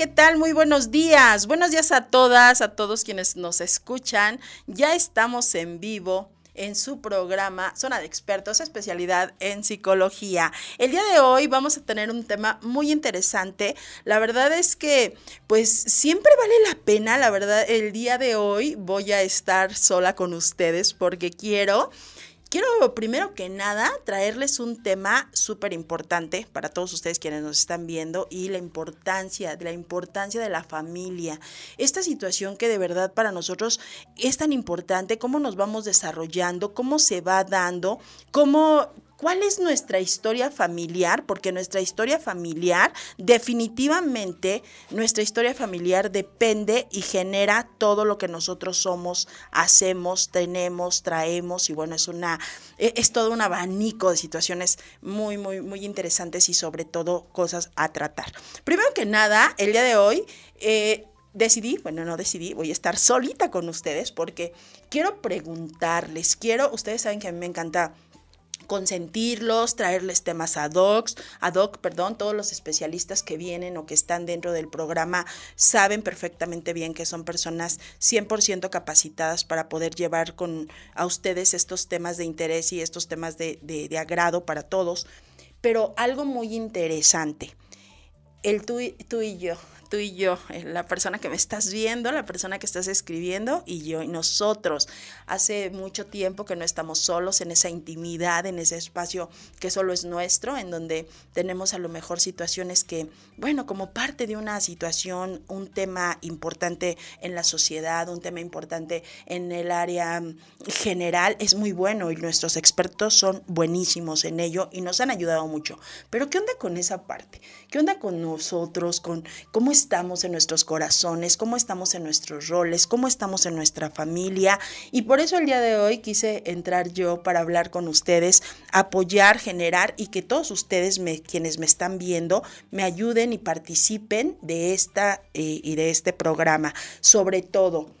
¿Qué tal? Muy buenos días. Buenos días a todas, a todos quienes nos escuchan. Ya estamos en vivo en su programa Zona de Expertos, especialidad en psicología. El día de hoy vamos a tener un tema muy interesante. La verdad es que, pues, siempre vale la pena, la verdad, el día de hoy voy a estar sola con ustedes porque quiero Quiero primero que nada traerles un tema súper importante para todos ustedes quienes nos están viendo y la importancia, de la importancia de la familia. Esta situación que de verdad para nosotros es tan importante, cómo nos vamos desarrollando, cómo se va dando, cómo ¿Cuál es nuestra historia familiar? Porque nuestra historia familiar, definitivamente, nuestra historia familiar depende y genera todo lo que nosotros somos, hacemos, tenemos, traemos y bueno, es una, e, es todo un abanico de situaciones muy, muy, muy interesantes y sobre todo cosas a tratar. Primero que nada, el día de hoy, eh, decidí, bueno, no decidí, voy a estar solita con ustedes porque quiero preguntarles, quiero, ustedes saben que a mí me encanta consentirlos, traerles temas ad hoc, ad hoc, perdón, todos los especialistas que vienen o que están dentro del programa saben perfectamente bien que son personas 100% capacitadas para poder llevar con a ustedes estos temas de interés y estos temas de, de agrado para todos. Pero algo muy interesante, el tú, tú y yo, tú y yo, eh, la persona que me estás viendo, la persona que estás escribiendo y yo y nosotros. Hace mucho tiempo que no estamos solos en esa intimidad, en ese espacio que solo es nuestro, en donde tenemos a lo mejor situaciones que, bueno, como parte de una situación, un tema importante en la sociedad, un tema importante en el área mm, general, es muy bueno y nuestros expertos son buenísimos en ello y nos han ayudado mucho. Pero ¿qué onda con esa parte? ¿Qué onda con nosotros? ¿Con cómo es estamos en nuestros corazones, cómo estamos en nuestros roles, cómo estamos en nuestra familia. Y por eso el día de hoy quise entrar yo para hablar con ustedes, apoyar, generar y que todos ustedes, quienes me están viendo, me ayuden y participen de esta eh, y de este programa. Sobre todo,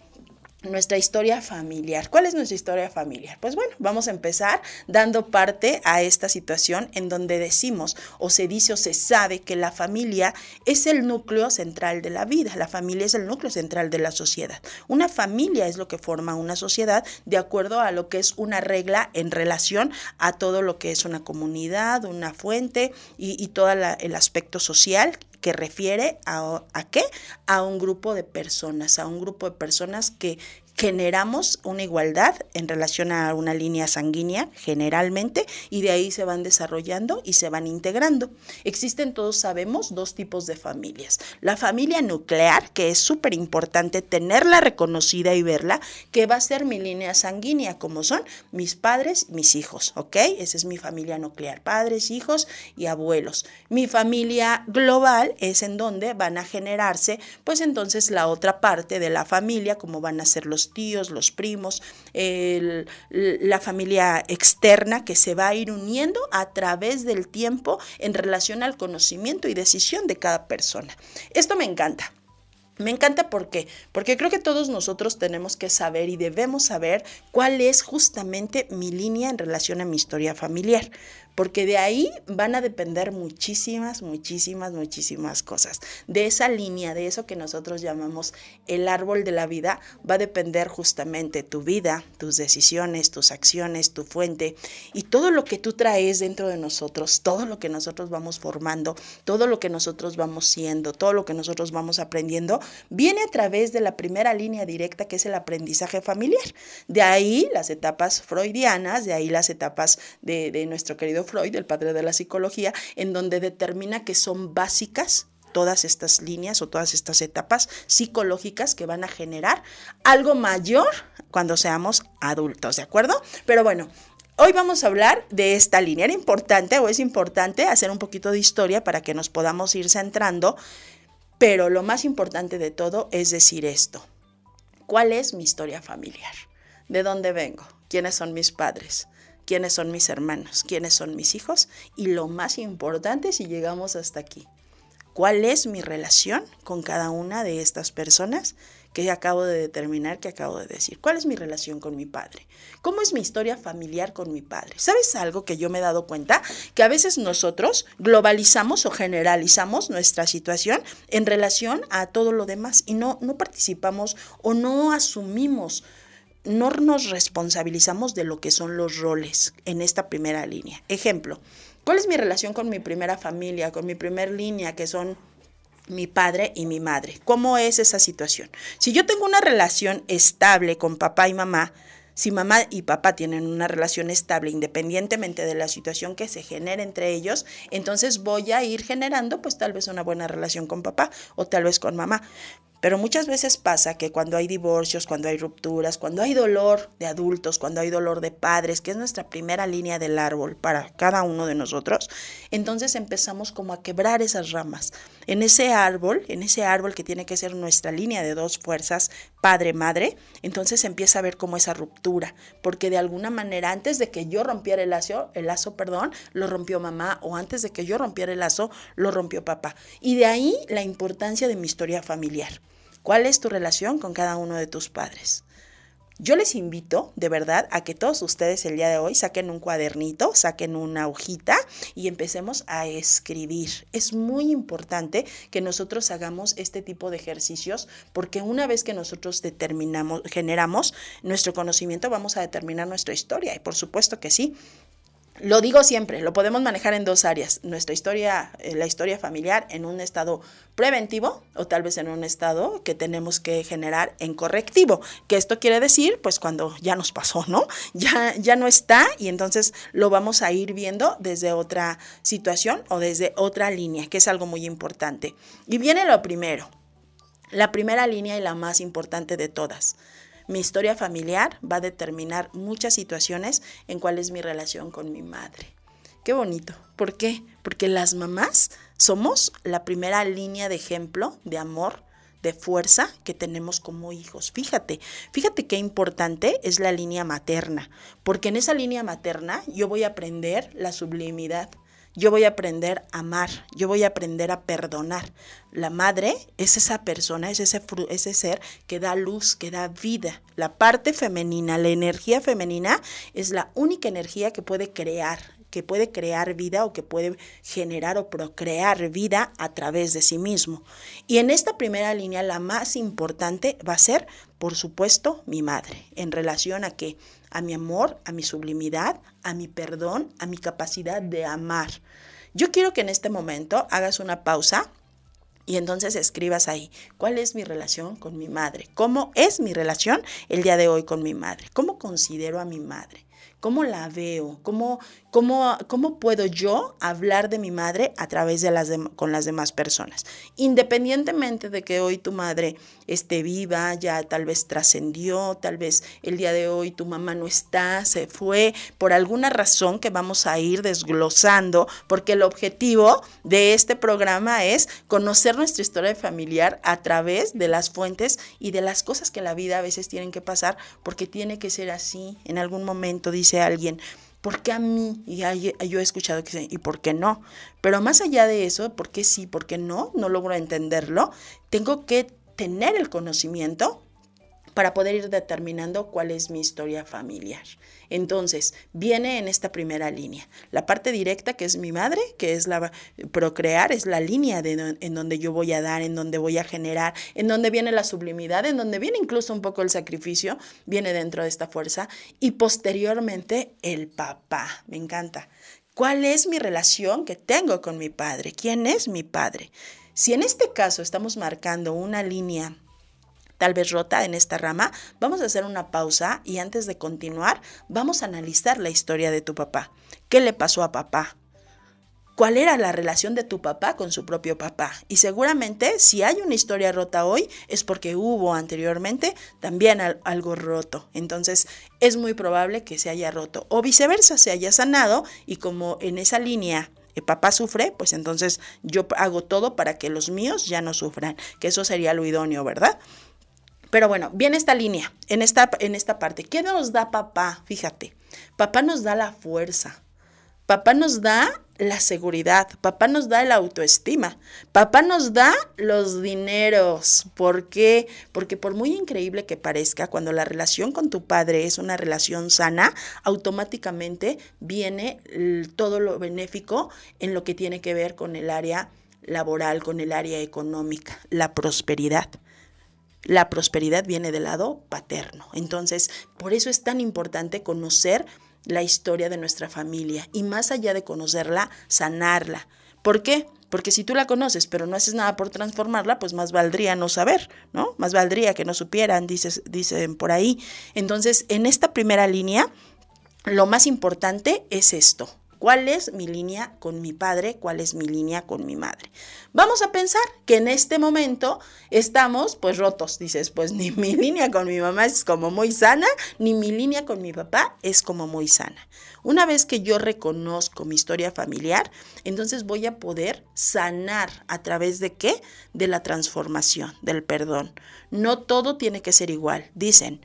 nuestra historia familiar. ¿Cuál es nuestra historia familiar? Pues bueno, vamos a empezar dando parte a esta situación en donde decimos o se dice o se sabe que la familia es el núcleo central de la vida, la familia es el núcleo central de la sociedad. Una familia es lo que forma una sociedad de acuerdo a lo que es una regla en relación a todo lo que es una comunidad, una fuente y, todo el aspecto social que refiere a, a qué? A un grupo de personas, a un grupo de personas que generamos una igualdad en relación a una línea sanguínea generalmente y de ahí se van desarrollando y se van integrando. Existen, todos sabemos, dos tipos de familias. La familia nuclear, que es súper importante tenerla reconocida y verla, que va a ser mi línea sanguínea, como son mis padres, mis hijos, ¿ok? Esa es mi familia nuclear, padres, hijos y abuelos. Mi familia global es en donde van a generarse, pues entonces la otra parte de la familia, como van a ser los tíos, los primos, la familia externa que se va a ir uniendo a través del tiempo en relación al conocimiento y decisión de cada persona. Esto me encanta. Me encanta porque creo que todos nosotros tenemos que saber y debemos saber cuál es justamente mi línea en relación a mi historia familiar. Porque de ahí van a depender muchísimas, muchísimas, muchísimas cosas. De esa línea, de eso que nosotros llamamos el árbol de la vida, va a depender justamente tu vida, tus decisiones, tus acciones, tu fuente y todo lo que tú traes dentro de nosotros, todo lo que nosotros vamos formando, todo lo que nosotros vamos siendo, todo lo que nosotros vamos aprendiendo, viene a través de la primera línea directa que es el aprendizaje familiar. De ahí las etapas freudianas, de ahí las etapas de, de nuestro querido Freud, el padre de la psicología, en donde determina que son básicas todas estas líneas o todas estas etapas psicológicas que van a generar algo mayor cuando seamos adultos, ¿de acuerdo? Pero bueno, Hoy vamos a hablar de esta línea. Era importante o es importante hacer un poquito de historia para que nos podamos ir centrando, pero lo más importante de todo es decir esto. ¿Cuál es mi historia familiar? ¿De dónde vengo? ¿Quiénes son mis padres? Quiénes son mis hermanos, quiénes son mis hijos y lo más importante si llegamos hasta aquí, cuál es mi relación con cada una de estas personas que acabo de determinar, que acabo de decir. ¿Cuál es mi relación con mi padre? ¿Cómo es mi historia familiar con mi padre? ¿Sabes algo que yo me he dado cuenta? Que a veces nosotros globalizamos o generalizamos nuestra situación en relación a todo lo demás y no, no participamos o no asumimos no nos responsabilizamos de lo que son los roles en esta primera línea. Ejemplo, ¿cuál es mi relación con mi primera familia, con mi primera línea, que son mi padre y mi madre? ¿Cómo es esa situación? Si yo tengo una relación estable con papá y mamá, si mamá y papá tienen una relación estable independientemente de la situación que se genere entre ellos, entonces voy a ir generando pues tal vez una buena relación con papá o tal vez con mamá. Pero muchas veces pasa que cuando hay divorcios, cuando hay rupturas, cuando hay dolor de adultos, cuando hay dolor de padres, que es nuestra primera línea del árbol para cada uno de nosotros, entonces empezamos como a quebrar esas ramas. En ese árbol, en ese árbol que tiene que ser nuestra línea de dos fuerzas, padre-madre, entonces empieza a ver como esa ruptura, porque de alguna manera antes de que yo rompiera el lazo, el lazo, perdón, lo rompió mamá o antes de que yo rompiera el lazo, lo rompió papá. Y de ahí la importancia de mi historia familiar. ¿Cuál es tu relación con cada uno de tus padres? Yo les invito de verdad a que todos ustedes el día de hoy saquen un cuadernito, saquen una hojita y empecemos a escribir. Es muy importante que nosotros hagamos este tipo de ejercicios porque una vez que nosotros determinamos, generamos nuestro conocimiento, vamos a determinar nuestra historia. Y por supuesto que sí, lo digo siempre, lo podemos manejar en dos áreas. Nuestra historia, eh, la historia familiar en un estado preventivo o tal vez en un estado que tenemos que generar en correctivo. Que esto quiere decir, pues cuando ya nos pasó, ¿no? Ya, ya no está y entonces lo vamos a ir viendo desde otra situación o desde otra línea, que es algo muy importante. Y viene lo primero, la primera línea y la más importante de todas mi historia familiar va a determinar muchas situaciones en cuál es mi relación con mi madre. Qué bonito. ¿Por qué? Porque las mamás somos la primera línea de ejemplo de amor, de fuerza que tenemos como hijos. Fíjate, fíjate qué importante es la línea materna, porque en esa línea materna yo voy a aprender la sublimidad, yo voy a aprender a amar, yo voy a aprender a perdonar. La madre es esa persona, es ese, ese ser que da luz, que da vida. La parte femenina, la energía femenina es la única energía que puede crear, que puede crear vida o que puede generar o procrear vida a través de sí mismo. Y en esta primera línea, la más importante va a ser, por supuesto, mi madre, en relación a que a mi amor, a mi sublimidad, a mi perdón, a mi capacidad de amar. Yo quiero que en este momento hagas una pausa y entonces escribas ahí, ¿cuál es mi relación con mi madre? ¿Cómo es mi relación el día de hoy con mi madre? ¿Cómo considero a mi madre? ¿Cómo la veo? ¿Cómo, cómo, puedo yo hablar de mi madre a través de las con las demás personas? Independientemente de que hoy tu madre esté viva, ya tal vez trascendió, tal vez el día de hoy tu mamá no está, se fue, por alguna razón que vamos a ir desglosando, porque el objetivo de este programa es conocer nuestra historia familiar a través de las fuentes y de las cosas que la vida a veces tienen que pasar, porque tiene que ser así. En algún momento dice alguien, ¿por qué a mí? Y yo he escuchado que ¿y por qué no? Pero más allá de eso, ¿por qué sí, por qué no? No logro entenderlo. Tengo que tener el conocimiento para poder ir determinando cuál es mi historia familiar. Entonces, viene en esta primera línea. La parte directa, que es mi madre, que es la procrear, es la línea en donde yo voy a dar, en donde voy a generar, en donde viene la sublimidad, en donde viene incluso un poco el sacrificio, viene dentro de esta fuerza. Y posteriormente, el papá. Me encanta. ¿Cuál es mi relación que tengo con mi padre? ¿Quién es mi padre? Si en este caso estamos marcando una línea tal vez rota en esta rama, vamos a hacer una pausa y antes de continuar vamos a analizar la historia de tu papá. ¿Qué le pasó a papá? ¿Cuál era la relación de tu papá con su propio papá? Y seguramente si hay una historia rota hoy es porque hubo anteriormente también algo roto. Entonces es muy probable que se haya roto o viceversa, se haya sanado y como en esa línea el papá sufre, pues entonces yo hago todo para que los míos ya no sufran, que eso sería lo idóneo, ¿verdad? Pero bueno, viene esta línea, en esta, en esta parte. ¿Qué nos da papá? Fíjate, papá nos da la fuerza, papá nos da la seguridad, papá nos da la autoestima, papá nos da los dineros. ¿Por qué? Porque por muy increíble que parezca, cuando la relación con tu padre es una relación sana, automáticamente viene todo lo benéfico en lo que tiene que ver con el área laboral, con el área económica, la prosperidad la prosperidad viene del lado paterno. Entonces, por eso es tan importante conocer la historia de nuestra familia y más allá de conocerla, sanarla. ¿Por qué? Porque si tú la conoces pero no haces nada por transformarla, pues más valdría no saber, ¿no? Más valdría que no supieran, dicen por ahí. Entonces, en esta primera línea, lo más importante es esto, ¿Cuál es mi línea con mi padre? ¿Cuál es mi línea con mi madre? Vamos a pensar que en este momento estamos pues rotos. Dices, pues ni mi línea con mi mamá es como muy sana, ni mi línea con mi papá es como muy sana. Una vez que yo reconozco mi historia familiar, entonces voy a poder sanar a través de qué? De la transformación, del perdón. No todo tiene que ser igual. Dicen,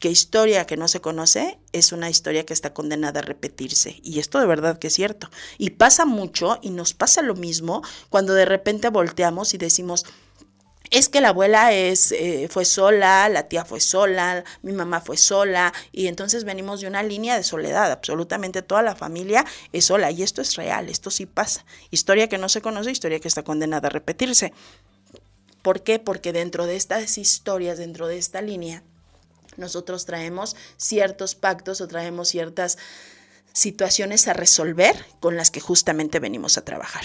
que historia que no se conoce es una historia que está condenada a repetirse. Y esto de verdad que es cierto. Y pasa mucho y nos pasa lo mismo cuando de repente volteamos y decimos, es que la abuela es, eh, fue sola, la tía fue sola, mi mamá fue sola, y entonces venimos de una línea de soledad, absolutamente toda la familia es sola, y esto es real, esto sí pasa. Historia que no se conoce, historia que está condenada a repetirse. ¿Por qué? Porque dentro de estas historias, dentro de esta línea, nosotros traemos ciertos pactos o traemos ciertas situaciones a resolver con las que justamente venimos a trabajar.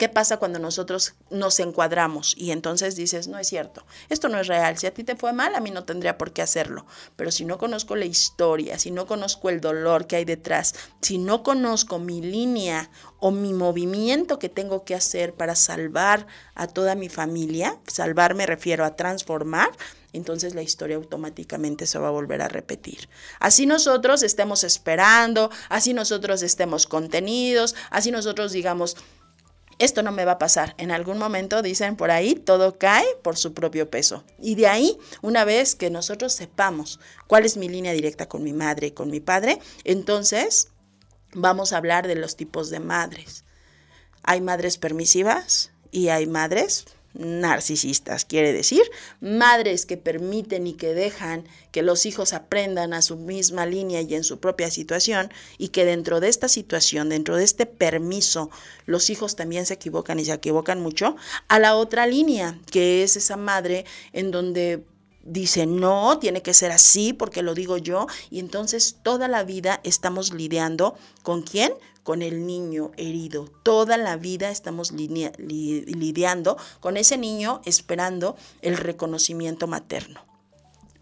¿Qué pasa cuando nosotros nos encuadramos y entonces dices, no es cierto, esto no es real, si a ti te fue mal, a mí no tendría por qué hacerlo, pero si no conozco la historia, si no conozco el dolor que hay detrás, si no conozco mi línea o mi movimiento que tengo que hacer para salvar a toda mi familia, salvar me refiero a transformar, entonces la historia automáticamente se va a volver a repetir. Así nosotros estemos esperando, así nosotros estemos contenidos, así nosotros digamos, esto no me va a pasar. En algún momento, dicen por ahí, todo cae por su propio peso. Y de ahí, una vez que nosotros sepamos cuál es mi línea directa con mi madre y con mi padre, entonces vamos a hablar de los tipos de madres. Hay madres permisivas y hay madres narcisistas, quiere decir, madres que permiten y que dejan que los hijos aprendan a su misma línea y en su propia situación y que dentro de esta situación, dentro de este permiso, los hijos también se equivocan y se equivocan mucho, a la otra línea, que es esa madre en donde dice, no, tiene que ser así porque lo digo yo, y entonces toda la vida estamos lidiando con quién? con el niño herido. Toda la vida estamos lidiando con ese niño esperando el reconocimiento materno.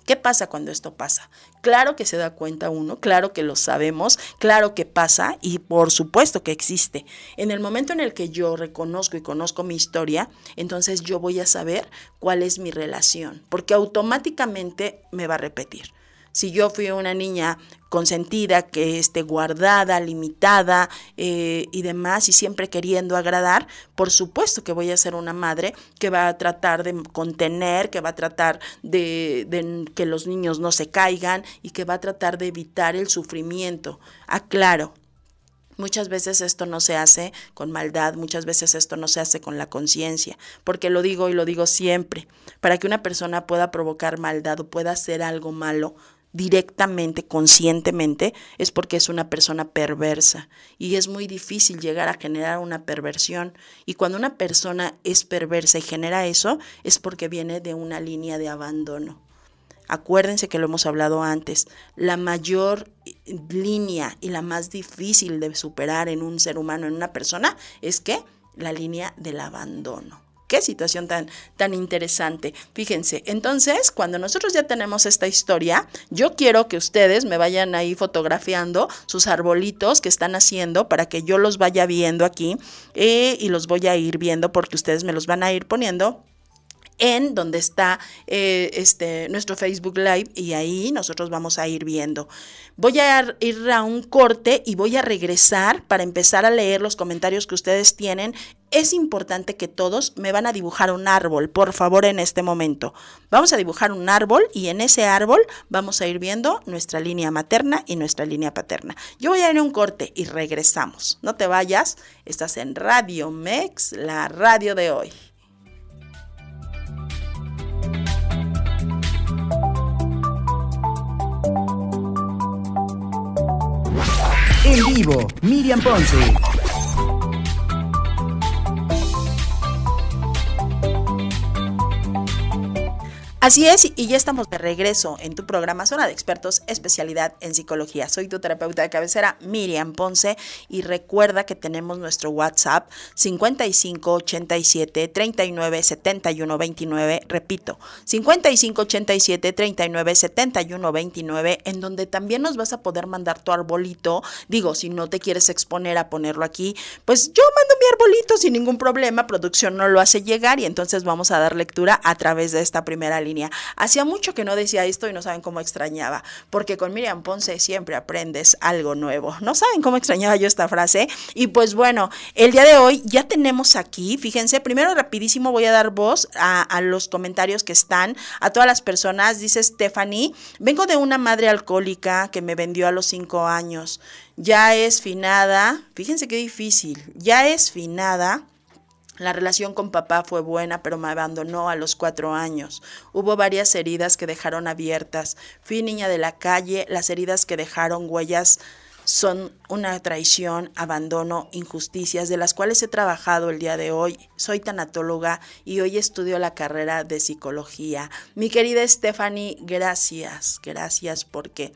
¿Qué pasa cuando esto pasa? Claro que se da cuenta uno, claro que lo sabemos, claro que pasa y por supuesto que existe. En el momento en el que yo reconozco y conozco mi historia, entonces yo voy a saber cuál es mi relación, porque automáticamente me va a repetir. Si yo fui una niña consentida, que esté guardada, limitada eh, y demás, y siempre queriendo agradar, por supuesto que voy a ser una madre que va a tratar de contener, que va a tratar de, de que los niños no se caigan y que va a tratar de evitar el sufrimiento. Aclaro, Muchas veces esto no se hace con maldad, muchas veces esto no se hace con la conciencia, porque lo digo y lo digo siempre, para que una persona pueda provocar maldad o pueda hacer algo malo directamente, conscientemente, es porque es una persona perversa y es muy difícil llegar a generar una perversión. Y cuando una persona es perversa y genera eso, es porque viene de una línea de abandono. Acuérdense que lo hemos hablado antes, la mayor línea y la más difícil de superar en un ser humano, en una persona, es que la línea del abandono. Qué situación tan, tan interesante. Fíjense, entonces, cuando nosotros ya tenemos esta historia, yo quiero que ustedes me vayan ahí fotografiando sus arbolitos que están haciendo para que yo los vaya viendo aquí eh, y los voy a ir viendo porque ustedes me los van a ir poniendo en donde está eh, este, nuestro Facebook Live y ahí nosotros vamos a ir viendo. Voy a ir a un corte y voy a regresar para empezar a leer los comentarios que ustedes tienen. Es importante que todos me van a dibujar un árbol, por favor, en este momento. Vamos a dibujar un árbol y en ese árbol vamos a ir viendo nuestra línea materna y nuestra línea paterna. Yo voy a ir a un corte y regresamos. No te vayas, estás en Radio Mex, la radio de hoy. En vivo, Miriam Ponce. Así es, y ya estamos de regreso en tu programa Zona de Expertos, especialidad en psicología. Soy tu terapeuta de cabecera, Miriam Ponce, y recuerda que tenemos nuestro WhatsApp 5587 39 71 29, repito, 5587 39 71 29, en donde también nos vas a poder mandar tu arbolito. Digo, si no te quieres exponer a ponerlo aquí, pues yo mando mi arbolito sin ningún problema, producción no lo hace llegar y entonces vamos a dar lectura a través de esta primera línea Hacía mucho que no decía esto y no saben cómo extrañaba, porque con Miriam Ponce siempre aprendes algo nuevo. No saben cómo extrañaba yo esta frase. Y pues bueno, el día de hoy ya tenemos aquí, fíjense, primero rapidísimo voy a dar voz a, a los comentarios que están, a todas las personas. Dice Stephanie, vengo de una madre alcohólica que me vendió a los cinco años. Ya es finada, fíjense qué difícil, ya es finada la relación con papá fue buena, pero me abandonó a los cuatro años. Hubo varias heridas que dejaron abiertas. Fui niña de la calle, las heridas que dejaron huellas son una traición, abandono, injusticias, de las cuales he trabajado el día de hoy. Soy tanatóloga y hoy estudio la carrera de psicología. Mi querida Stephanie, gracias, gracias porque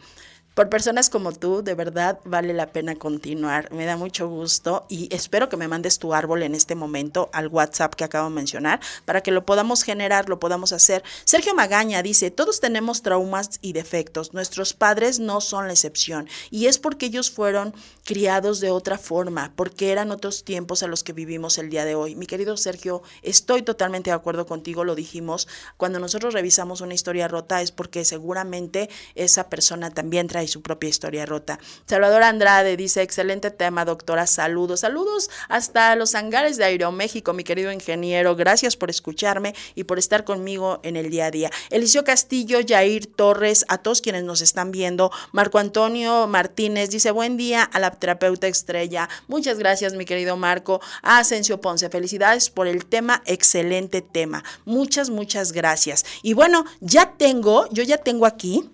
por personas como tú, de verdad vale la pena continuar. Me da mucho gusto y espero que me mandes tu árbol en este momento al WhatsApp que acabo de mencionar para que lo podamos generar, lo podamos hacer. Sergio Magaña dice, todos tenemos traumas y defectos. Nuestros padres no son la excepción y es porque ellos fueron criados de otra forma, porque eran otros tiempos a los que vivimos el día de hoy. Mi querido Sergio, estoy totalmente de acuerdo contigo, lo dijimos. Cuando nosotros revisamos una historia rota es porque seguramente esa persona también trae y su propia historia rota. Salvador Andrade dice, excelente tema, doctora, saludos, saludos hasta los hangares de Aeroméxico, mi querido ingeniero, gracias por escucharme y por estar conmigo en el día a día. Eliseo Castillo, Jair Torres, a todos quienes nos están viendo, Marco Antonio Martínez dice, buen día a la terapeuta estrella, muchas gracias mi querido Marco, a Asensio Ponce, felicidades por el tema, excelente tema, muchas, muchas gracias. Y bueno, ya tengo, yo ya tengo aquí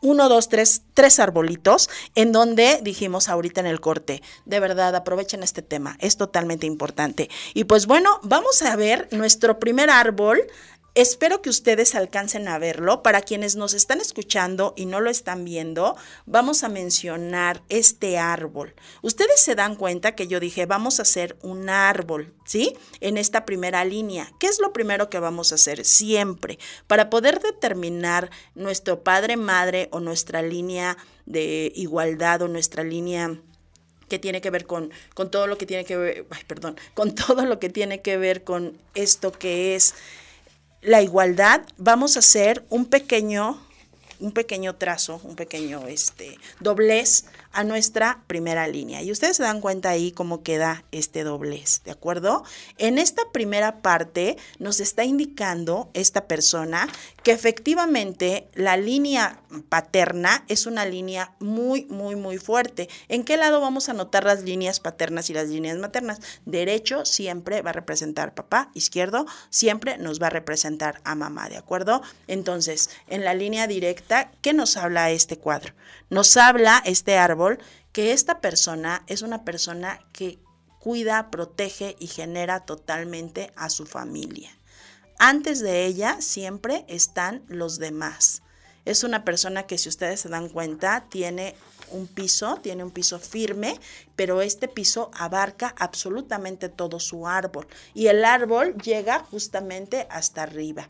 uno, dos, tres, tres arbolitos en donde dijimos ahorita en el corte, de verdad, aprovechen este tema, es totalmente importante. Y pues bueno, vamos a ver nuestro primer árbol Espero que ustedes alcancen a verlo. Para quienes nos están escuchando y no lo están viendo, vamos a mencionar este árbol. Ustedes se dan cuenta que yo dije, vamos a hacer un árbol, ¿sí? En esta primera línea. ¿Qué es lo primero que vamos a hacer siempre? Para poder determinar nuestro padre, madre o nuestra línea de igualdad o nuestra línea que tiene que ver con, con todo lo que tiene que ver, ay, perdón, con todo lo que tiene que ver con esto que es la igualdad, vamos a hacer un pequeño, un pequeño trazo, un pequeño este, doblez a nuestra primera línea. Y ustedes se dan cuenta ahí cómo queda este doblez, ¿de acuerdo? En esta primera parte nos está indicando esta persona que efectivamente la línea paterna es una línea muy, muy, muy fuerte. ¿En qué lado vamos a notar las líneas paternas y las líneas maternas? Derecho siempre va a representar papá, izquierdo siempre nos va a representar a mamá, ¿de acuerdo? Entonces, en la línea directa, ¿qué nos habla este cuadro? Nos habla este árbol que esta persona es una persona que cuida, protege y genera totalmente a su familia. Antes de ella siempre están los demás. Es una persona que si ustedes se dan cuenta tiene un piso, tiene un piso firme, pero este piso abarca absolutamente todo su árbol y el árbol llega justamente hasta arriba.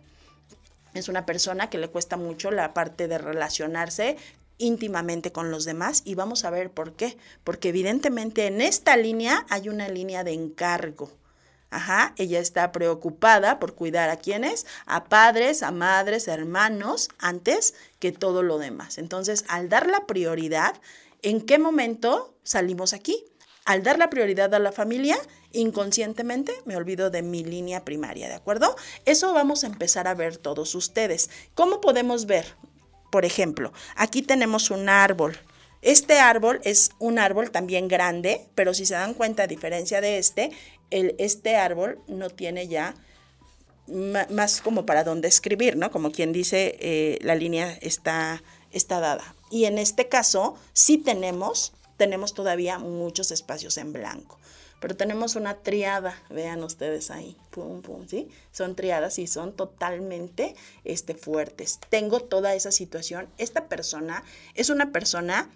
Es una persona que le cuesta mucho la parte de relacionarse íntimamente con los demás y vamos a ver por qué. Porque evidentemente en esta línea hay una línea de encargo. Ajá, ella está preocupada por cuidar a quienes, a padres, a madres, hermanos, antes que todo lo demás. Entonces, al dar la prioridad, ¿en qué momento salimos aquí? Al dar la prioridad a la familia, inconscientemente me olvido de mi línea primaria, ¿de acuerdo? Eso vamos a empezar a ver todos ustedes. ¿Cómo podemos ver? Por ejemplo, aquí tenemos un árbol. Este árbol es un árbol también grande, pero si se dan cuenta, a diferencia de este, el, este árbol no tiene ya más como para dónde escribir, ¿no? Como quien dice, eh, la línea está, está dada. Y en este caso, sí tenemos, tenemos todavía muchos espacios en blanco. Pero tenemos una triada, vean ustedes ahí, pum, pum, ¿sí? Son triadas y son totalmente este, fuertes. Tengo toda esa situación. Esta persona es una persona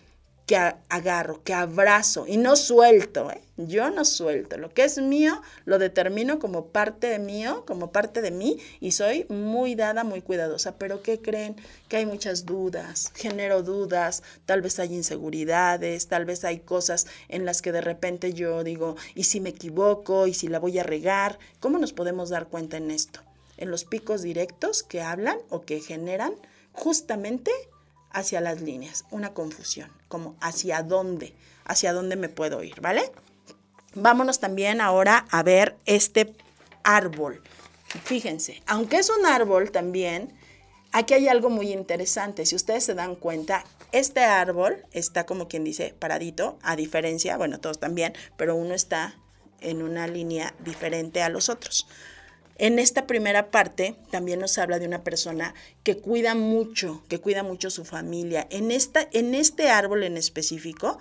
que agarro, que abrazo y no suelto, ¿eh? yo no suelto. Lo que es mío lo determino como parte de mío, como parte de mí y soy muy dada, muy cuidadosa. Pero ¿qué creen? Que hay muchas dudas, genero dudas, tal vez hay inseguridades, tal vez hay cosas en las que de repente yo digo, ¿y si me equivoco? ¿Y si la voy a regar? ¿Cómo nos podemos dar cuenta en esto? En los picos directos que hablan o que generan justamente hacia las líneas, una confusión, como hacia dónde, hacia dónde me puedo ir, ¿vale? Vámonos también ahora a ver este árbol. Fíjense, aunque es un árbol también, aquí hay algo muy interesante. Si ustedes se dan cuenta, este árbol está como quien dice paradito, a diferencia, bueno, todos también, pero uno está en una línea diferente a los otros. En esta primera parte también nos habla de una persona que cuida mucho, que cuida mucho su familia. En, esta, en este árbol en específico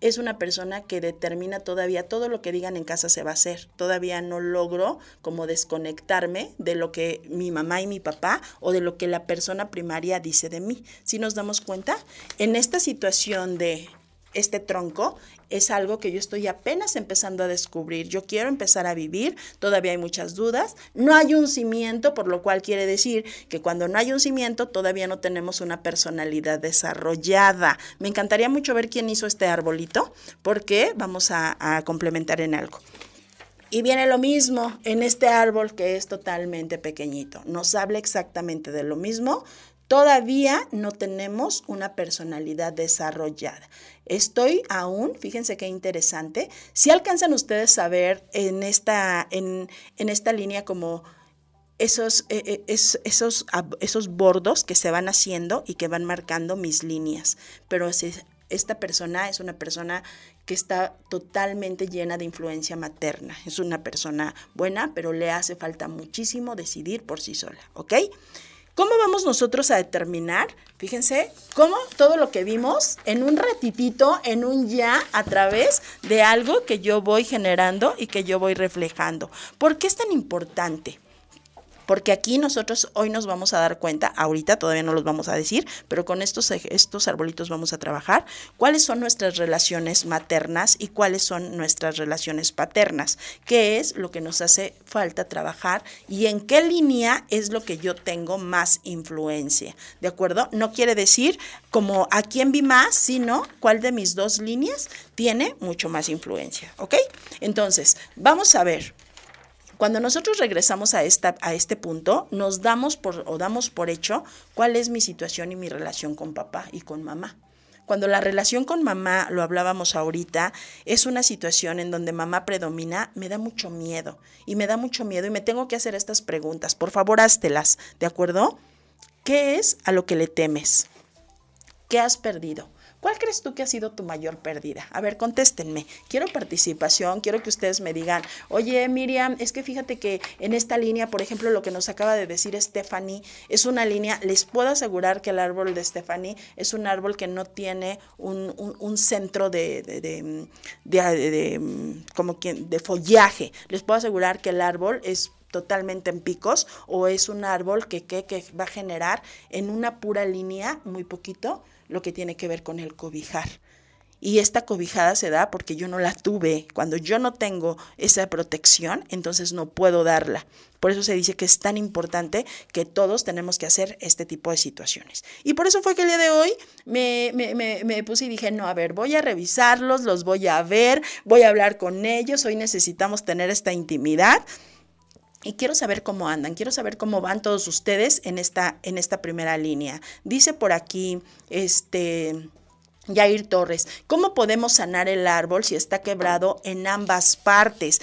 es una persona que determina todavía todo lo que digan en casa se va a hacer. Todavía no logro como desconectarme de lo que mi mamá y mi papá o de lo que la persona primaria dice de mí. Si nos damos cuenta, en esta situación de este tronco es algo que yo estoy apenas empezando a descubrir. Yo quiero empezar a vivir, todavía hay muchas dudas. No hay un cimiento, por lo cual quiere decir que cuando no hay un cimiento todavía no tenemos una personalidad desarrollada. Me encantaría mucho ver quién hizo este arbolito, porque vamos a, a complementar en algo. Y viene lo mismo en este árbol que es totalmente pequeñito. Nos habla exactamente de lo mismo, Todavía no tenemos una personalidad desarrollada. Estoy aún, fíjense qué interesante, si alcanzan ustedes a ver en esta, en, esta línea como esos, eh, eh, esos, esos bordos que se van haciendo y que van marcando mis líneas. Pero esta persona es una persona que está totalmente llena de influencia materna. Es una persona buena, pero le hace falta muchísimo decidir por sí sola, ¿ok? ¿Cómo vamos nosotros a determinar? Fíjense, cómo todo lo que vimos en un ratitito, en un ya, a través de algo que yo voy generando y que yo voy reflejando. ¿Por qué es tan importante? Porque aquí nosotros hoy nos vamos a dar cuenta, ahorita todavía no los vamos a decir, pero con estos, estos arbolitos vamos a trabajar, cuáles son nuestras relaciones maternas y cuáles son nuestras relaciones paternas, qué es lo que nos hace falta trabajar y en qué línea es lo que yo tengo más influencia, ¿de acuerdo? No quiere decir como a quién vi más, sino cuál de mis dos líneas tiene mucho más influencia, ¿ok? Entonces, vamos a ver. Cuando nosotros regresamos a, esta, a este punto, nos damos por o damos por hecho cuál es mi situación y mi relación con papá y con mamá. Cuando la relación con mamá, lo hablábamos ahorita, es una situación en donde mamá predomina, me da mucho miedo. Y me da mucho miedo y me tengo que hacer estas preguntas. Por favor, háztelas, ¿de acuerdo? ¿Qué es a lo que le temes? ¿Qué has perdido? ¿Cuál crees tú que ha sido tu mayor pérdida? A ver, contéstenme. Quiero participación, quiero que ustedes me digan, oye Miriam, es que fíjate que en esta línea, por ejemplo, lo que nos acaba de decir Stephanie, es una línea, les puedo asegurar que el árbol de Stephanie es un árbol que no tiene un, centro de, de, como de follaje. Les puedo asegurar que el árbol es totalmente en picos o es un árbol que, que, que va a generar en una pura línea, muy poquito, lo que tiene que ver con el cobijar. Y esta cobijada se da porque yo no la tuve. Cuando yo no tengo esa protección, entonces no puedo darla. Por eso se dice que es tan importante que todos tenemos que hacer este tipo de situaciones. Y por eso fue que el día de hoy me, me, me, puse y dije, no, a ver, voy a revisarlos, los voy a ver, voy a hablar con ellos. Hoy necesitamos tener esta intimidad. Y quiero saber cómo andan, quiero saber cómo van todos ustedes en esta, en esta primera línea. Dice por aquí, este... Jair Torres, ¿cómo podemos sanar el árbol si está quebrado en ambas partes?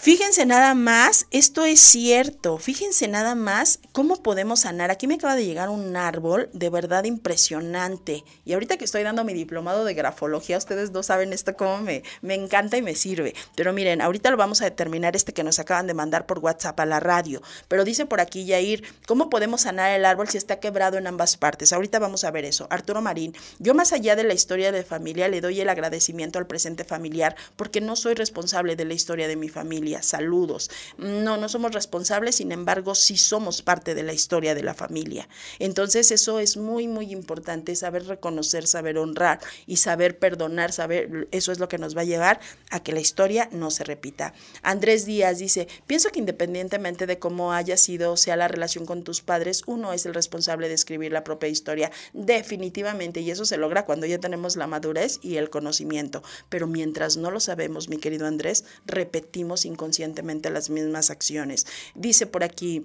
Fíjense nada más, esto es cierto, fíjense nada más cómo podemos sanar. Aquí me acaba de llegar un árbol de verdad impresionante. Y ahorita que estoy dando mi diplomado de grafología, ustedes no saben esto cómo me, me encanta y me sirve. Pero miren, ahorita lo vamos a determinar este que nos acaban de mandar por WhatsApp a la radio. Pero dice por aquí Yair, ¿cómo podemos sanar el árbol si está quebrado en ambas partes? Ahorita vamos a ver eso. Arturo Marín, yo más allá de la historia de familia le doy el agradecimiento al presente familiar porque no soy responsable de la historia de mi familia saludos. No, no somos responsables, sin embargo, sí somos parte de la historia de la familia. Entonces, eso es muy, muy importante, saber reconocer, saber honrar y saber perdonar, saber, eso es lo que nos va a llevar a que la historia no se repita. Andrés Díaz dice, pienso que independientemente de cómo haya sido, sea la relación con tus padres, uno es el responsable de escribir la propia historia, definitivamente, y eso se logra cuando ya tenemos la madurez y el conocimiento. Pero mientras no lo sabemos, mi querido Andrés, repetimos inconscientemente las mismas acciones. Dice por aquí,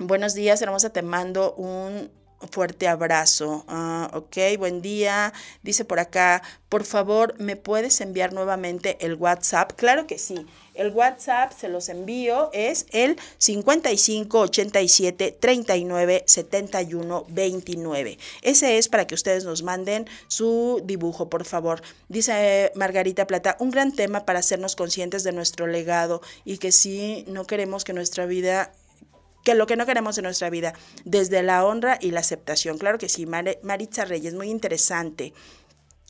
buenos días, hermosa, te mando un fuerte abrazo. Ah, ok, buen día. Dice por acá, por favor, ¿me puedes enviar nuevamente el WhatsApp? Claro que sí. El WhatsApp se los envío, es el 55 87 39 71 29. Ese es para que ustedes nos manden su dibujo, por favor. Dice Margarita Plata, un gran tema para hacernos conscientes de nuestro legado y que si no queremos que nuestra vida que lo que no queremos en nuestra vida, desde la honra y la aceptación. Claro que sí, Maritza Reyes, muy interesante.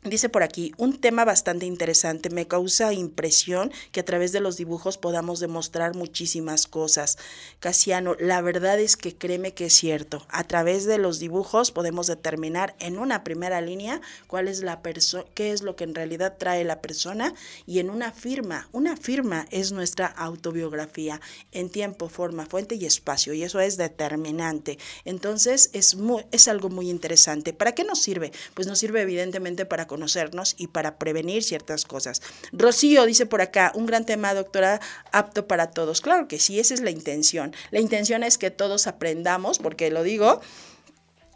Dice por aquí, un tema bastante interesante, me causa impresión que a través de los dibujos podamos demostrar muchísimas cosas. Casiano, la verdad es que créeme que es cierto, a través de los dibujos podemos determinar en una primera línea cuál es la persona, qué es lo que en realidad trae la persona y en una firma, una firma es nuestra autobiografía en tiempo, forma, fuente y espacio y eso es determinante. Entonces es, es algo muy interesante. ¿Para qué nos sirve? Pues nos sirve evidentemente para conocernos y para prevenir ciertas cosas. Rocío dice por acá, un gran tema, doctora, apto para todos. Claro que sí, esa es la intención. La intención es que todos aprendamos, porque lo digo,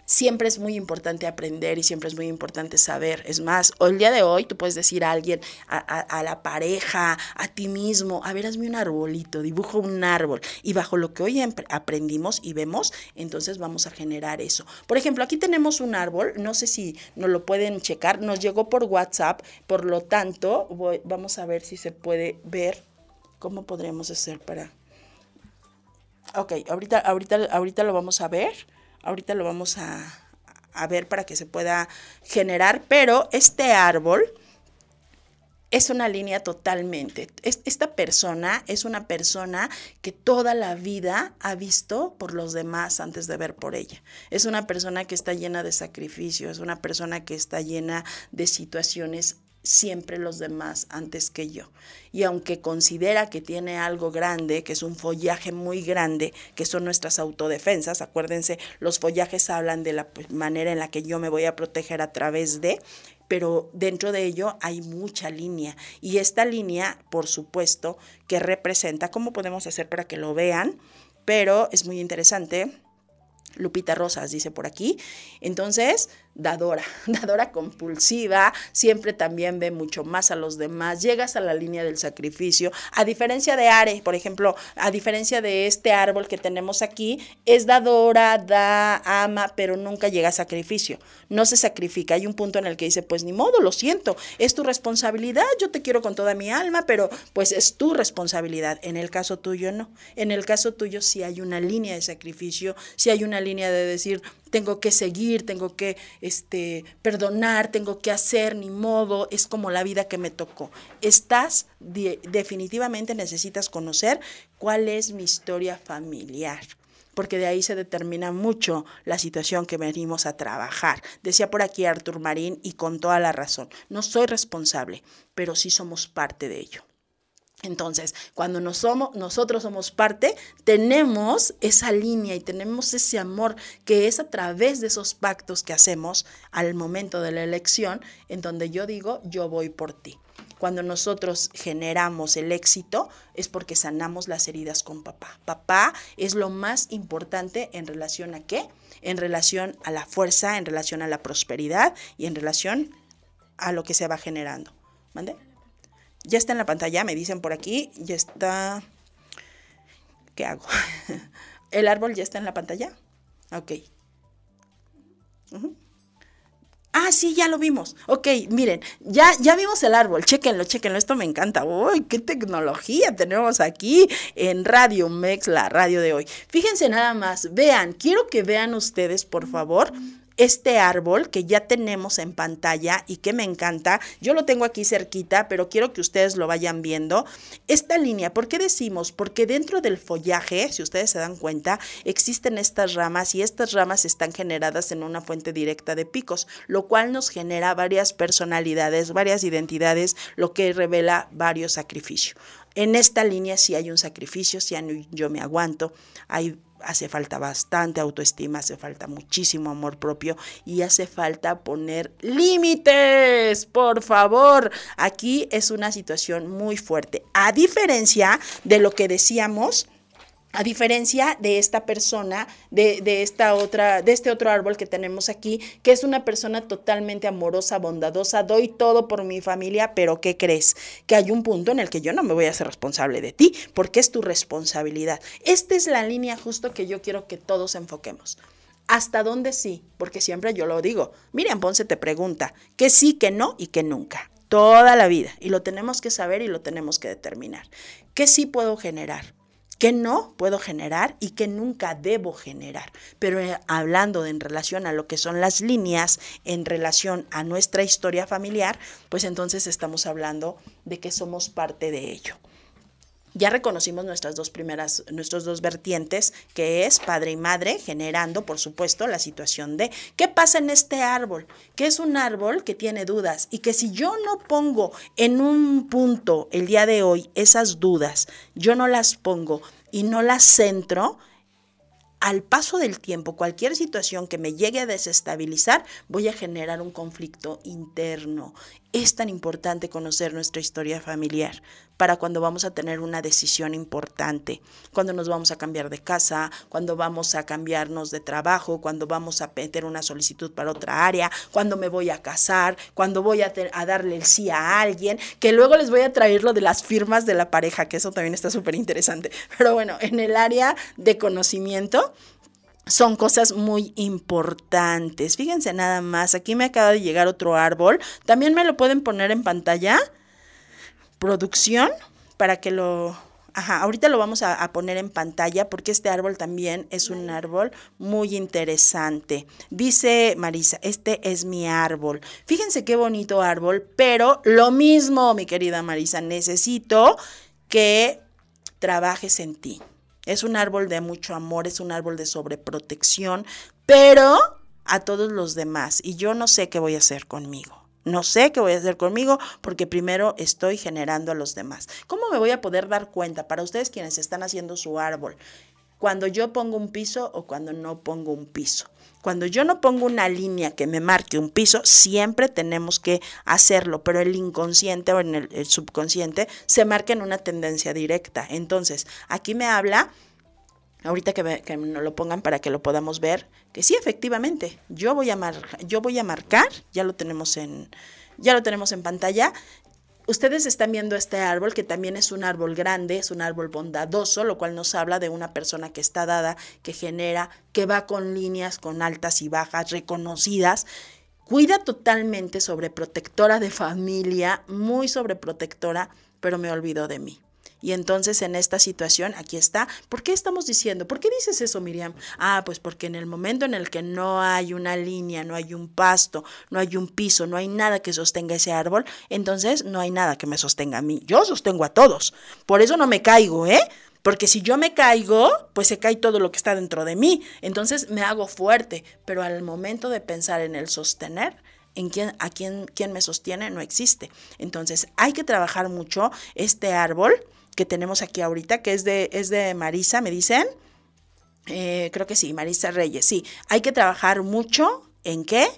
siempre es muy importante aprender y siempre es muy importante saber. Es más, el día de hoy tú puedes decir a alguien, a, la pareja, a ti mismo, a ver, hazme un arbolito, dibujo un árbol. Y bajo lo que hoy aprendimos y vemos, entonces vamos a generar eso. Por ejemplo, aquí tenemos un árbol, no sé si nos lo pueden checar, nos llegó por WhatsApp, por lo tanto, vamos a ver si se puede ver cómo podríamos hacer para... Ok, ahorita, ahorita, ahorita lo vamos a ver. Ahorita lo vamos a, ver para que se pueda generar, pero este árbol es una línea totalmente. Esta persona es una persona que toda la vida ha visto por los demás antes de ver por ella. Es una persona que está llena de sacrificio, es una persona que está llena de situaciones siempre los demás antes que yo. Y aunque considera que tiene algo grande, que es un follaje muy grande, que son nuestras autodefensas, acuérdense, los follajes hablan de la pues, manera en la que yo me voy a proteger a través de, pero dentro de ello hay mucha línea. Y esta línea, por supuesto, que representa, ¿cómo podemos hacer para que lo vean? Pero es muy interesante Lupita Rosas dice por aquí. Entonces, dadora, dadora compulsiva, siempre también ve mucho más a los demás, llegas a la línea del sacrificio. A diferencia de Are, por ejemplo, a diferencia de este árbol que tenemos aquí, es dadora, da, ama, pero nunca llega a sacrificio. No se sacrifica. Hay un punto en el que dice, pues ni modo, lo siento, es tu responsabilidad, yo te quiero con toda mi alma, pero pues es tu responsabilidad. En el caso tuyo no. En el caso tuyo sí hay una línea de sacrificio, sí hay una línea de decir, tengo que seguir, tengo que este, perdonar, tengo que hacer, ni modo, es como la vida que me tocó. Estás, definitivamente necesitas conocer cuál es mi historia familiar porque de ahí se determina mucho la situación que venimos a trabajar. Decía por aquí Artur Marín y con toda la razón, no soy responsable, pero sí somos parte de ello. Entonces, cuando nosotros somos parte, tenemos esa línea y tenemos ese amor que es a través de esos pactos que hacemos al momento de la elección, en donde yo digo, yo voy por ti. Cuando nosotros generamos el éxito es porque sanamos las heridas con papá. Papá es lo más importante en relación a qué? En relación a la fuerza, en relación a la prosperidad y en relación a lo que se va generando. ¿Mande? Ya está en la pantalla, me dicen por aquí, ya está... ¿Qué hago? ¿El árbol ya está en la pantalla? Ok. Ah, sí, ya lo vimos. Ok, miren, ya, ya vimos el árbol. Chéquenlo, chéquenlo. Esto me encanta. Uy, qué tecnología tenemos aquí en Radio Mex, la radio de hoy. Fíjense nada más. Vean, quiero que vean ustedes, por favor, este árbol que ya tenemos en pantalla y que me encanta. Yo lo tengo aquí cerquita, pero quiero que ustedes lo vayan viendo. Esta línea, ¿por qué decimos? Porque dentro del follaje, si ustedes se dan cuenta, existen estas ramas y estas ramas están generadas en una fuente directa de picos, lo cual nos genera varias personalidades, varias identidades, lo que revela varios sacrificios. En esta línea sí hay un sacrificio, si yo me aguanto, hay hace falta bastante autoestima, hace falta muchísimo amor propio y hace falta poner límites, por favor. Aquí es una situación muy fuerte. A diferencia de lo que decíamos, a diferencia de esta persona, de, de, esta otra, de este otro árbol que tenemos aquí, que es una persona totalmente amorosa, bondadosa, doy todo por mi familia, pero ¿qué crees? Que hay un punto en el que yo no me voy a hacer responsable de ti, porque es tu responsabilidad. Esta es la línea justo que yo quiero que todos enfoquemos. ¿Hasta dónde sí? Porque siempre yo lo digo. Miriam Ponce te pregunta, que sí, que no y que nunca. Toda la vida. Y lo tenemos que saber y lo tenemos que determinar. ¿Qué sí puedo generar? Que no puedo generar y que nunca debo generar. Pero eh, hablando en relación a lo que son las líneas, en relación a nuestra historia familiar, pues entonces estamos hablando de que somos parte de ello. Ya reconocimos nuestras dos primeras, nuestros dos vertientes, que es padre y madre, generando, por supuesto, la situación de qué pasa en este árbol, que es un árbol que tiene dudas y que si yo no pongo en un punto el día de hoy esas dudas, yo no las pongo y no las centro, al paso del tiempo, cualquier situación que me llegue a desestabilizar, voy a generar un conflicto interno. Es tan importante conocer nuestra historia familiar para cuando vamos a tener una decisión importante, cuando nos vamos a cambiar de casa, cuando vamos a cambiarnos de trabajo, cuando vamos a meter una solicitud para otra área, cuando me voy a casar, cuando voy a, darle el sí a alguien, que luego les voy a traer lo de las firmas de la pareja, que eso también está súper interesante. Pero bueno, en el área de conocimiento, son cosas muy importantes. Fíjense nada más, aquí me acaba de llegar otro árbol. También me lo pueden poner en pantalla producción para que lo... Ajá, ahorita lo vamos a, poner en pantalla porque este árbol también es un árbol muy interesante. Dice Marisa, este es mi árbol. Fíjense qué bonito árbol, pero lo mismo, mi querida Marisa, necesito que trabajes en ti. Es un árbol de mucho amor, es un árbol de sobreprotección, pero a todos los demás. Y yo no sé qué voy a hacer conmigo. No sé qué voy a hacer conmigo porque primero estoy generando a los demás. ¿Cómo me voy a poder dar cuenta para ustedes quienes están haciendo su árbol? Cuando yo pongo un piso o cuando no pongo un piso. Cuando yo no pongo una línea que me marque un piso, siempre tenemos que hacerlo, pero el inconsciente o en el, subconsciente se marca en una tendencia directa. Entonces, aquí me habla ahorita que, que nos lo pongan para que lo podamos ver, que sí, efectivamente, yo voy a, yo voy a marcar, ya lo tenemos en, ya lo tenemos en pantalla, Ustedes están viendo este árbol, que también es un árbol grande, es un árbol bondadoso, lo cual nos habla de una persona que está dada, que genera, que va con líneas con altas y bajas reconocidas. Cuida totalmente sobreprotectora de familia, muy sobreprotectora, pero me olvidó de mí. Y entonces en esta situación, aquí está, ¿por qué estamos diciendo? ¿Por qué dices eso, Miriam? Ah, pues porque en el momento en el que no hay una línea, no hay un pasto, no hay un piso, no hay nada que sostenga ese árbol, entonces no hay nada que me sostenga a mí. Yo sostengo a todos. Por eso no me caigo, ¿eh? Porque si yo me caigo, pues se cae todo lo que está dentro de mí. Entonces me hago fuerte. Pero al momento de pensar en el sostener, en quién, a quién, quién me sostiene, no existe. Entonces hay que trabajar mucho este árbol que tenemos aquí ahorita, que es de, es de Marisa, me dicen. Eh, creo que sí, Marisa Reyes, sí. Hay que trabajar mucho en qué?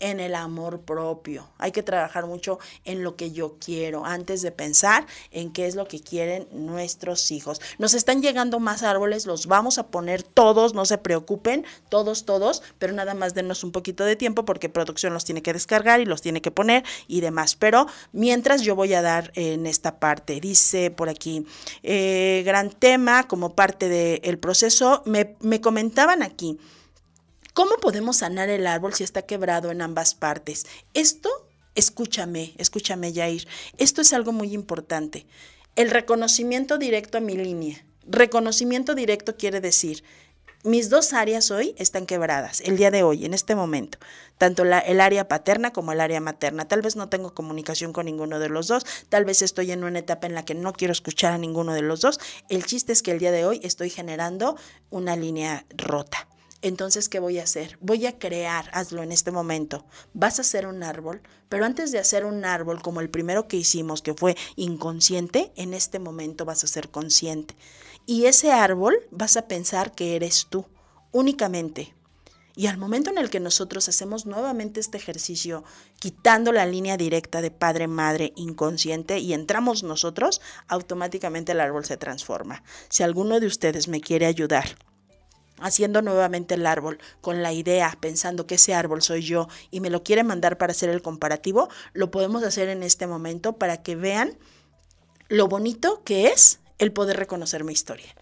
En el amor propio. Hay que trabajar mucho en lo que yo quiero antes de pensar en qué es lo que quieren nuestros hijos. Nos están llegando más árboles, los vamos a poner todos, no se preocupen, todos, todos, pero nada más denos un poquito de tiempo porque producción los tiene que descargar y los tiene que poner y demás. Pero mientras yo voy a dar en esta parte, dice por aquí, eh, gran tema como parte del proceso, me, me comentaban aquí. ¿Cómo podemos sanar el árbol si está quebrado en ambas partes? Esto, escúchame, escúchame, Jair. Esto es algo muy importante. El reconocimiento directo a mi línea. Reconocimiento directo quiere decir, mis dos áreas hoy están quebradas, el día de hoy, en este momento, tanto el área paterna como el área materna. Tal vez no tengo comunicación con ninguno de los dos, tal vez estoy en una etapa en la que no quiero escuchar a ninguno de los dos. El chiste es que el día de hoy estoy generando una línea rota. Entonces, ¿qué voy a hacer? Voy a crear, hazlo en este momento. Vas a hacer un árbol, pero antes de hacer un árbol como el primero que hicimos, que fue inconsciente, en este momento vas a ser consciente. Y ese árbol vas a pensar que eres tú, únicamente. Y al momento en el que nosotros hacemos nuevamente este ejercicio, quitando la línea directa de padre-madre inconsciente y entramos nosotros, automáticamente el árbol se transforma. Si alguno de ustedes me quiere ayudar haciendo nuevamente el árbol con la idea, pensando que ese árbol soy yo y me lo quiere mandar para hacer el comparativo, lo podemos hacer en este momento para que vean lo bonito que es el poder reconocer mi historia.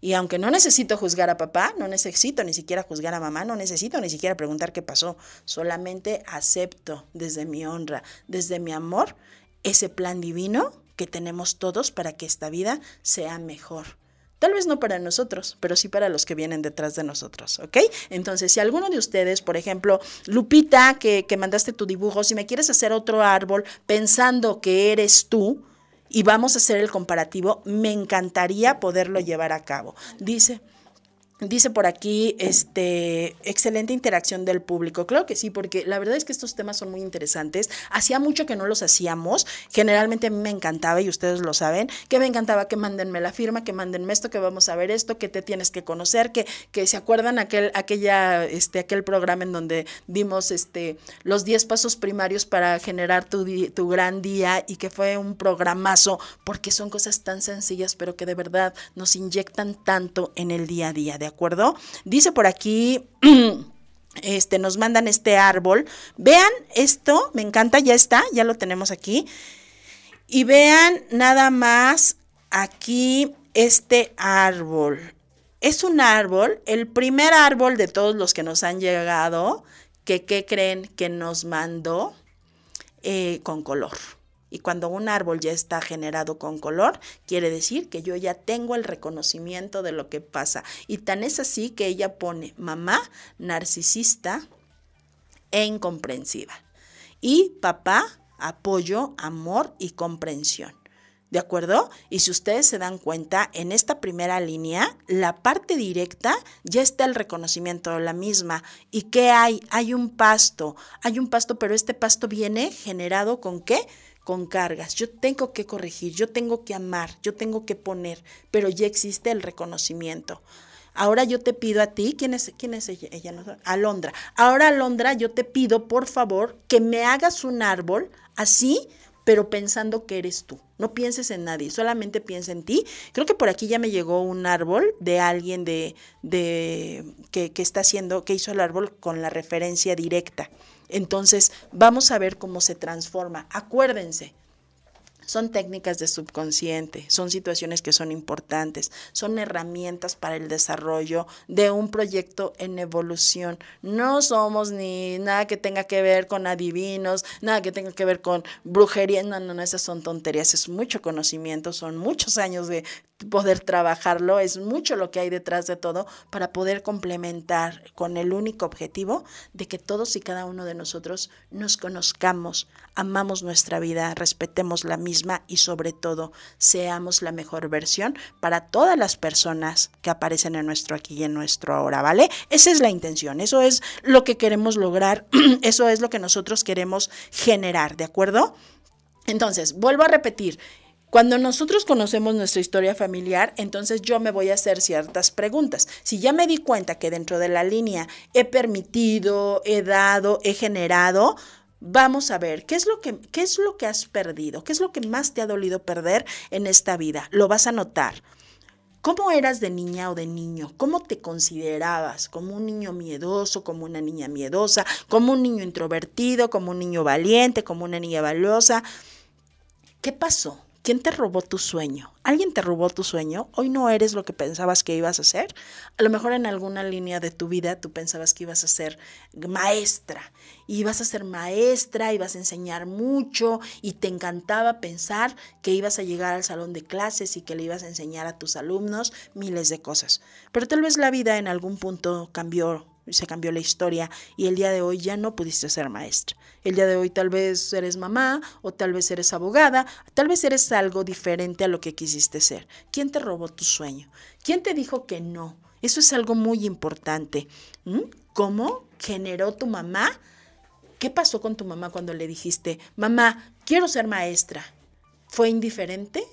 Y aunque no necesito juzgar a papá, no necesito ni siquiera juzgar a mamá, no necesito ni siquiera preguntar qué pasó, solamente acepto desde mi honra, desde mi amor, ese plan divino que tenemos todos para que esta vida sea mejor Tal vez no para nosotros, pero sí para los que vienen detrás de nosotros, ¿ok? Entonces, si alguno de ustedes, por ejemplo, Lupita, que, que mandaste tu dibujo, si me quieres hacer otro árbol pensando que eres tú, y vamos a hacer el comparativo, me encantaría poderlo llevar a cabo. Dice, Dice por aquí, este, excelente interacción del público. Claro que sí, porque la verdad es que estos temas son muy interesantes. Hacía mucho que no los hacíamos. Generalmente a mí me encantaba, y ustedes lo saben, que me encantaba que mándenme la firma, que mándenme esto, que vamos a ver esto, que te tienes que conocer, que, que se acuerdan aquel, aquella, este, aquel programa en donde dimos este, los 10 pasos primarios para generar tu, tu gran día y que fue un programazo, porque son cosas tan sencillas, pero que de verdad nos inyectan tanto en el día a día. ¿de Dice por aquí, este, nos mandan este árbol. Vean esto, me encanta, ya está, ya lo tenemos aquí. Y vean nada más aquí este árbol. Es un árbol, el primer árbol de todos los que nos han llegado, que ¿qué creen que nos mandó? Eh, con color. Y cuando un árbol ya está generado con color, quiere decir que yo ya tengo el reconocimiento de lo que pasa. Y tan es así que ella pone mamá narcisista e incomprensiva. Y papá, apoyo, amor y comprensión. ¿De acuerdo? Y si ustedes se dan cuenta, en esta primera línea, la parte directa ya está el reconocimiento de la misma. ¿Y qué hay? Hay un pasto, hay un pasto, pero este pasto viene generado con qué? Con cargas. Yo tengo que corregir, yo tengo que amar, yo tengo que poner, pero ya existe el reconocimiento. Ahora yo te pido a ti, ¿quién es, quién es ella? ella no, Alondra. Ahora, Alondra, yo te pido, por favor, que me hagas un árbol así pero pensando que eres tú. No pienses en nadie, solamente piensa en ti. Creo que por aquí ya me llegó un árbol de alguien de, de que, que está haciendo, que hizo el árbol con la referencia directa. Entonces, vamos a ver cómo se transforma. Acuérdense, son técnicas de subconsciente, son situaciones que son importantes, son herramientas para el desarrollo de un proyecto en evolución. No somos ni nada que tenga que ver con adivinos, nada que tenga que ver con brujería, no, no, no, esas son tonterías, es mucho conocimiento, son muchos años de poder trabajarlo, es mucho lo que hay detrás de todo para poder complementar con el único objetivo de que todos y cada uno de nosotros nos conozcamos, amamos nuestra vida, respetemos la misma y sobre todo seamos la mejor versión para todas las personas que aparecen en nuestro aquí y en nuestro ahora, ¿vale? Esa es la intención, eso es lo que queremos lograr, eso es lo que nosotros queremos generar, ¿de acuerdo? Entonces, vuelvo a repetir, cuando nosotros conocemos nuestra historia familiar, entonces yo me voy a hacer ciertas preguntas. Si ya me di cuenta que dentro de la línea he permitido, he dado, he generado, vamos a ver qué es lo que qué es lo que has perdido, qué es lo que más te ha dolido perder en esta vida. Lo vas a notar. ¿Cómo eras de niña o de niño? ¿Cómo te considerabas? ¿Como un niño miedoso, como una niña miedosa, como un niño introvertido, como un niño valiente, como una niña valiosa? ¿Qué pasó? ¿Quién te robó tu sueño? ¿Alguien te robó tu sueño? Hoy no eres lo que pensabas que ibas a ser. A lo mejor en alguna línea de tu vida tú pensabas que ibas a ser maestra. Y ibas a ser maestra, ibas a enseñar mucho y te encantaba pensar que ibas a llegar al salón de clases y que le ibas a enseñar a tus alumnos miles de cosas. Pero tal vez la vida en algún punto cambió se cambió la historia y el día de hoy ya no pudiste ser maestra. El día de hoy tal vez eres mamá o tal vez eres abogada, tal vez eres algo diferente a lo que quisiste ser. ¿Quién te robó tu sueño? ¿Quién te dijo que no? Eso es algo muy importante. ¿Cómo generó tu mamá? ¿Qué pasó con tu mamá cuando le dijiste, mamá, quiero ser maestra? ¿Fue indiferente?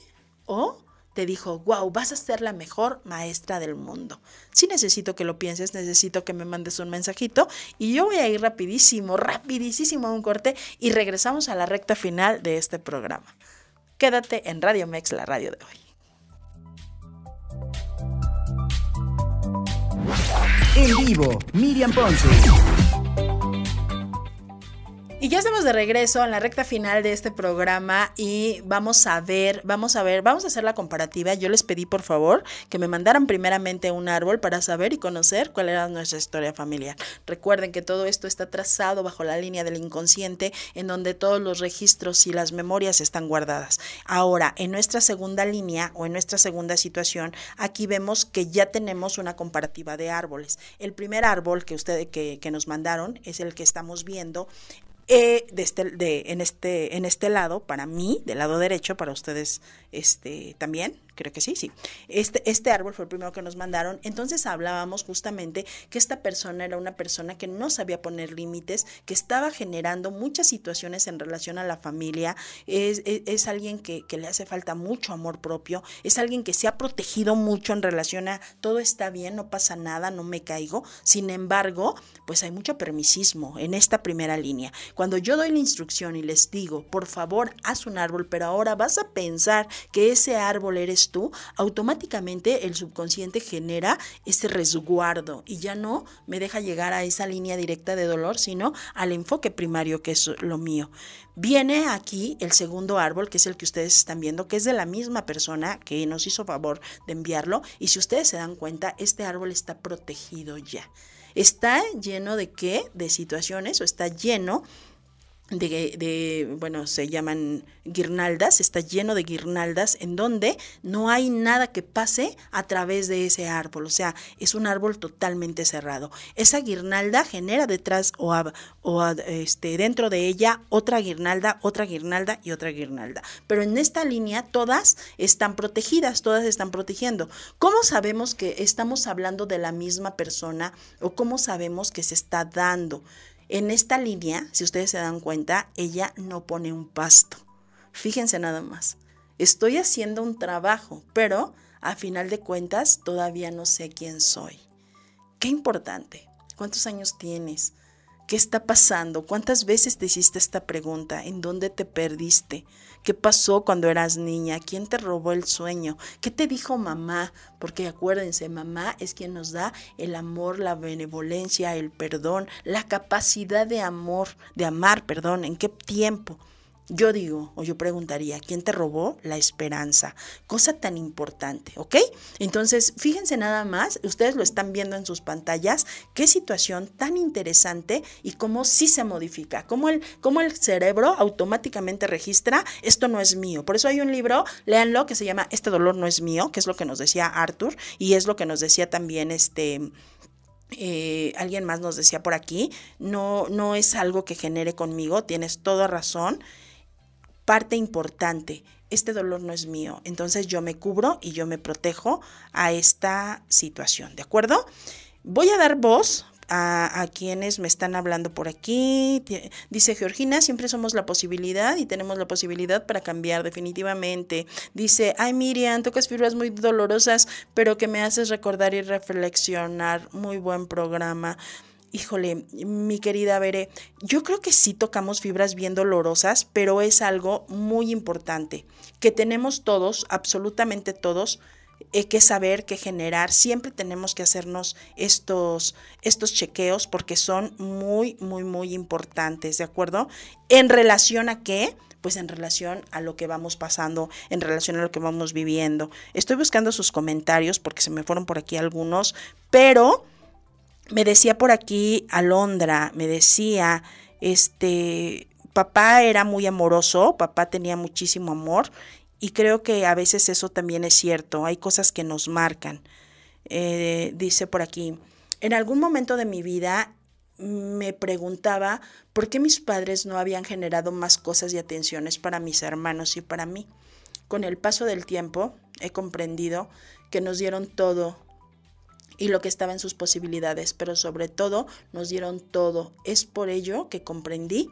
¿O dijo, wow, vas a ser la mejor maestra del mundo. Si necesito que lo pienses, necesito que me mandes un mensajito y yo voy a ir rapidísimo, rapidísimo a un corte y regresamos a la recta final de este programa. Quédate en Radio Mex, la radio de hoy. En vivo, Miriam Ponce. Y ya estamos de regreso en la recta final de este programa y vamos a ver, vamos a ver, vamos a hacer la comparativa. Yo les pedí por favor que me mandaran primeramente un árbol para saber y conocer cuál era nuestra historia familiar. Recuerden que todo esto está trazado bajo la línea del inconsciente en donde todos los registros y las memorias están guardadas. Ahora, en nuestra segunda línea o en nuestra segunda situación, aquí vemos que ya tenemos una comparativa de árboles. El primer árbol que ustedes que, que nos mandaron es el que estamos viendo eh, de este, de, en, este, en este lado, para mí, del lado derecho, para ustedes este, también, creo que sí, sí. Este, este árbol fue el primero que nos mandaron. Entonces hablábamos justamente que esta persona era una persona que no sabía poner límites, que estaba generando muchas situaciones en relación a la familia. Es, es, alguien que, que, le hace falta mucho amor propio. Es alguien que se ha protegido mucho en relación a todo está bien, no pasa nada, no me caigo. Sin embargo, pues hay mucho permisismo en esta primera línea. Cuando yo doy la instrucción y les digo, por favor, haz un árbol, pero ahora vas a pensar que ese árbol eres tú, automáticamente el subconsciente genera ese resguardo y ya no me deja llegar a esa línea directa de dolor, sino al enfoque primario que es lo mío. Viene aquí el segundo árbol, que es el que ustedes están viendo, que es de la misma persona que nos hizo favor de enviarlo. Y si ustedes se dan cuenta, este árbol está protegido ya. Está lleno de qué? De situaciones o está lleno de, de, bueno, se llaman guirnaldas, está lleno de guirnaldas en donde no hay nada que pase a través de ese árbol, o sea, es un árbol totalmente cerrado. Esa guirnalda genera detrás o, o este, dentro de ella otra guirnalda, otra guirnalda y otra guirnalda. Pero en esta línea todas están protegidas, todas están protegiendo. ¿Cómo sabemos que estamos hablando de la misma persona o cómo sabemos que se está dando? En esta línea, si ustedes se dan cuenta, ella no pone un pasto. Fíjense nada más. Estoy haciendo un trabajo, pero a final de cuentas todavía no sé quién soy. Qué importante. ¿Cuántos años tienes? ¿Qué está pasando? ¿Cuántas veces te hiciste esta pregunta? ¿En dónde te perdiste? ¿Qué pasó cuando eras niña? ¿Quién te robó el sueño? ¿Qué te dijo mamá? Porque acuérdense, mamá es quien nos da el amor, la benevolencia, el perdón, la capacidad de amor, de amar, perdón, ¿en qué tiempo? Yo digo, o yo preguntaría, ¿quién te robó la esperanza? Cosa tan importante, ¿ok? Entonces, fíjense nada más, ustedes lo están viendo en sus pantallas, qué situación tan interesante y cómo sí se modifica, cómo el, el cerebro automáticamente registra, esto no es mío. Por eso hay un libro, léanlo, que se llama Este dolor no es mío, que es lo que nos decía Arthur y es lo que nos decía también este... Eh, alguien más nos decía por aquí, no, no es algo que genere conmigo, tienes toda razón parte importante. Este dolor no es mío, entonces yo me cubro y yo me protejo a esta situación, ¿de acuerdo? Voy a dar voz a, quienes me están hablando por aquí. Dice Georgina, siempre somos la posibilidad y tenemos la posibilidad para cambiar definitivamente. Dice, ay Miriam, tocas fibras muy dolorosas, pero que me haces recordar y reflexionar. Muy buen programa. Híjole, mi querida Bere, yo creo que sí tocamos fibras bien dolorosas, pero es algo muy importante que tenemos todos, absolutamente todos, eh, que saber, que generar. Siempre tenemos que hacernos estos, estos chequeos porque son muy, muy, muy importantes, ¿de acuerdo? ¿En relación a qué? Pues en relación a lo que vamos pasando, en relación a lo que vamos viviendo. Estoy buscando sus comentarios porque se me fueron por aquí algunos, pero me decía por aquí Alondra, me decía, este, papá era muy amoroso, papá tenía muchísimo amor y creo que a veces eso también es cierto, hay cosas que nos marcan. Eh, dice por aquí, en algún momento de mi vida me preguntaba por qué mis padres no habían generado más cosas y atenciones para mis hermanos y para mí. Con el paso del tiempo he comprendido que nos dieron todo y lo que estaba en sus posibilidades, pero sobre todo nos dieron todo. Es por ello que comprendí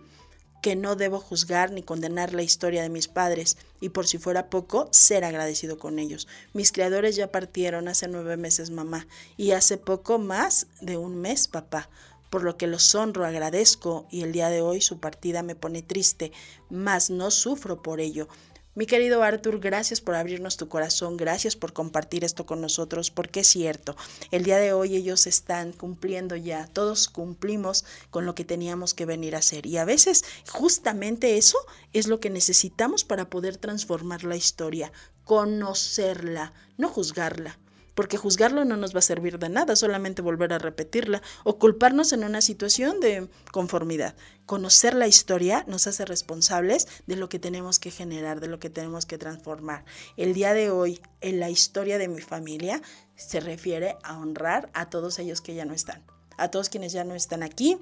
que no debo juzgar ni condenar la historia de mis padres y por si fuera poco, ser agradecido con ellos. Mis creadores ya partieron hace nueve meses mamá y hace poco más de un mes papá, por lo que los honro, agradezco y el día de hoy su partida me pone triste, mas no sufro por ello. Mi querido Arthur, gracias por abrirnos tu corazón, gracias por compartir esto con nosotros, porque es cierto, el día de hoy ellos están cumpliendo ya, todos cumplimos con lo que teníamos que venir a hacer. Y a veces justamente eso es lo que necesitamos para poder transformar la historia, conocerla, no juzgarla porque juzgarlo no nos va a servir de nada, solamente volver a repetirla o culparnos en una situación de conformidad. Conocer la historia nos hace responsables de lo que tenemos que generar, de lo que tenemos que transformar. El día de hoy, en la historia de mi familia, se refiere a honrar a todos ellos que ya no están, a todos quienes ya no están aquí,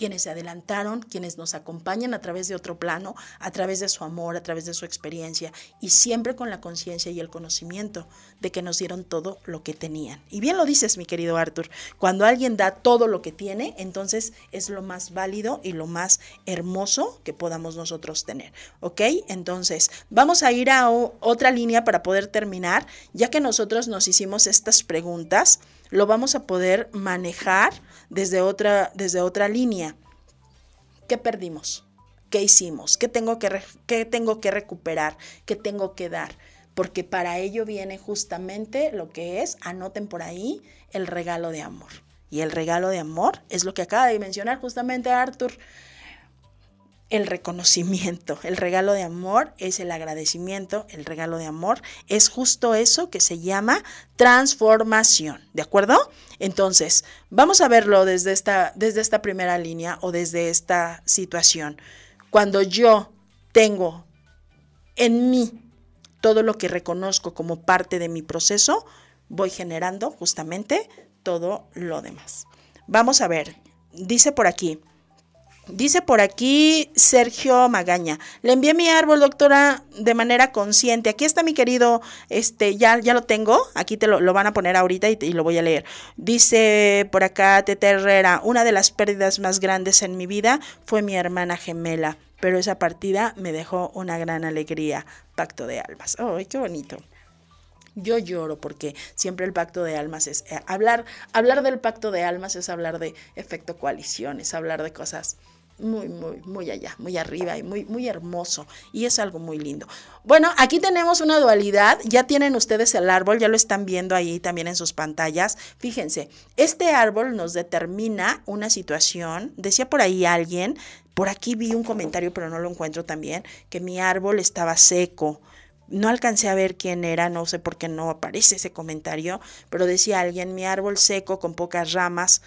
quienes se adelantaron, quienes nos acompañan a través de otro plano, a través de su amor, a través de su experiencia y siempre con la conciencia y el conocimiento de que nos dieron todo lo que tenían. Y bien lo dices, mi querido Arthur, cuando alguien da todo lo que tiene, entonces es lo más válido y lo más hermoso que podamos nosotros tener. ¿Ok? Entonces, vamos a ir a otra línea para poder terminar, ya que nosotros nos hicimos estas preguntas lo vamos a poder manejar desde otra, desde otra línea. ¿Qué perdimos? ¿Qué hicimos? ¿Qué tengo que, qué tengo que recuperar? ¿Qué tengo que dar? Porque para ello viene justamente lo que es, anoten por ahí, el regalo de amor. Y el regalo de amor es lo que acaba de mencionar justamente Arthur el reconocimiento. El regalo de amor es el agradecimiento. El regalo de amor es justo eso que se llama transformación. ¿De acuerdo? Entonces, vamos a verlo desde esta, desde esta primera línea o desde esta situación. Cuando yo tengo en mí todo lo que reconozco como parte de mi proceso, voy generando justamente todo lo demás. Vamos a ver, dice por aquí, Dice por aquí Sergio Magaña. Le envié mi árbol, doctora, de manera consciente. Aquí está mi querido, este, ya, ya lo tengo. Aquí te lo, van a poner ahorita y, lo voy a leer. Dice por acá Tete Herrera, una de las pérdidas más grandes en mi vida fue mi hermana gemela, pero esa partida me dejó una gran alegría. Pacto de almas. ¡Ay, qué bonito! Yo lloro porque siempre el pacto de almas es eh, hablar, hablar del pacto de almas es hablar de efecto coalición, es hablar de cosas muy, muy, muy allá, muy arriba y muy, muy hermoso. Y es algo muy lindo. Bueno, aquí tenemos una dualidad. Ya tienen ustedes el árbol, ya lo están viendo ahí también en sus pantallas. Fíjense, este árbol nos determina una situación. Decía por ahí alguien, por aquí vi un comentario, pero no lo encuentro también, que mi árbol estaba seco. No alcancé a ver quién era, no sé por qué no aparece ese comentario, pero decía alguien, mi árbol seco con pocas ramas.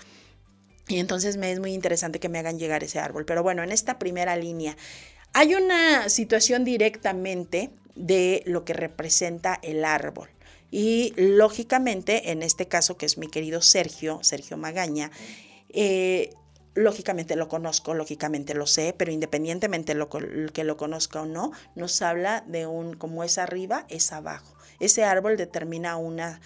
Y entonces me es muy interesante que me hagan llegar ese árbol. Pero bueno, en esta primera línea hay una situación directamente de lo que representa el árbol. Y lógicamente, en este caso, que es mi querido Sergio, Sergio Magaña, eh, lógicamente lo conozco, lógicamente lo sé, pero independientemente lo que lo conozca o no, nos habla de un como es arriba, es abajo. Ese árbol determina una